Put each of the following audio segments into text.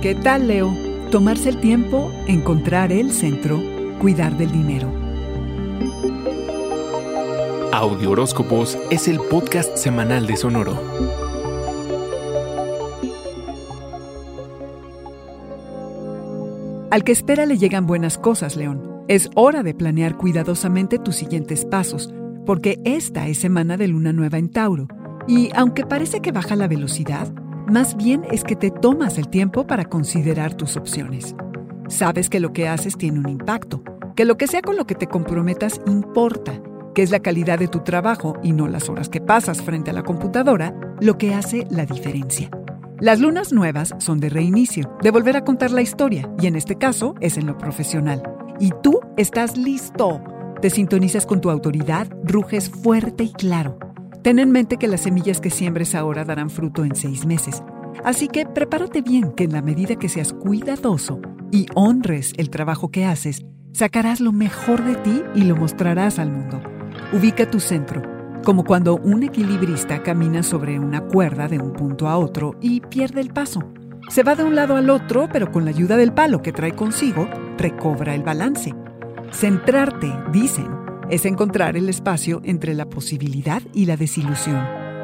¿Qué tal, Leo? Tomarse el tiempo, encontrar el centro, cuidar del dinero. Audio Horóscopos es el podcast semanal de Sonoro. Al que espera le llegan buenas cosas, León. Es hora de planear cuidadosamente tus siguientes pasos, porque esta es semana de luna nueva en Tauro. Y aunque parece que baja la velocidad, más bien es que te tomas el tiempo para considerar tus opciones. Sabes que lo que haces tiene un impacto, que lo que sea con lo que te comprometas importa, que es la calidad de tu trabajo y no las horas que pasas frente a la computadora lo que hace la diferencia. Las lunas nuevas son de reinicio, de volver a contar la historia, y en este caso es en lo profesional. Y tú estás listo. Te sintonizas con tu autoridad, ruges fuerte y claro. Ten en mente que las semillas que siembres ahora darán fruto en seis meses. Así que prepárate bien que en la medida que seas cuidadoso y honres el trabajo que haces, sacarás lo mejor de ti y lo mostrarás al mundo. Ubica tu centro, como cuando un equilibrista camina sobre una cuerda de un punto a otro y pierde el paso. Se va de un lado al otro, pero con la ayuda del palo que trae consigo, recobra el balance. Centrarte, dicen, es encontrar el espacio entre la posibilidad y la desilusión,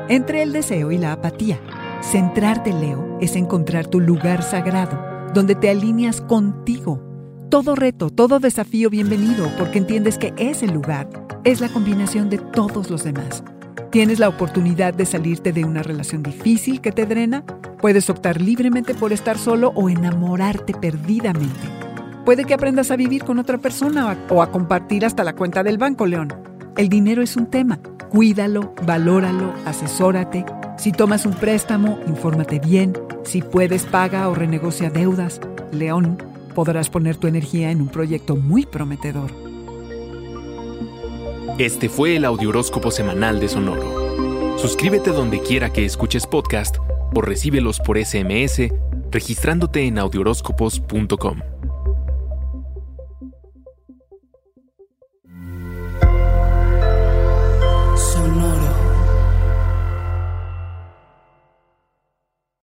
entre el deseo y la apatía. Centrarte, Leo, es encontrar tu lugar sagrado, donde te alineas contigo. Todo reto, todo desafío bienvenido, porque entiendes que ese lugar es la combinación de todos los demás. Tienes la oportunidad de salirte de una relación difícil que te drena. Puedes optar libremente por estar solo o enamorarte perdidamente. Puede que aprendas a vivir con otra persona o a compartir hasta la cuenta del banco, León. El dinero es un tema. Cuídalo, valóralo, asesórate. Si tomas un préstamo, infórmate bien. Si puedes, paga o renegocia deudas. León, podrás poner tu energía en un proyecto muy prometedor. Este fue el Audioróscopo Semanal de Sonoro. Suscríbete donde quiera que escuches podcast o recíbelos por SMS registrándote en audioróscopos.com.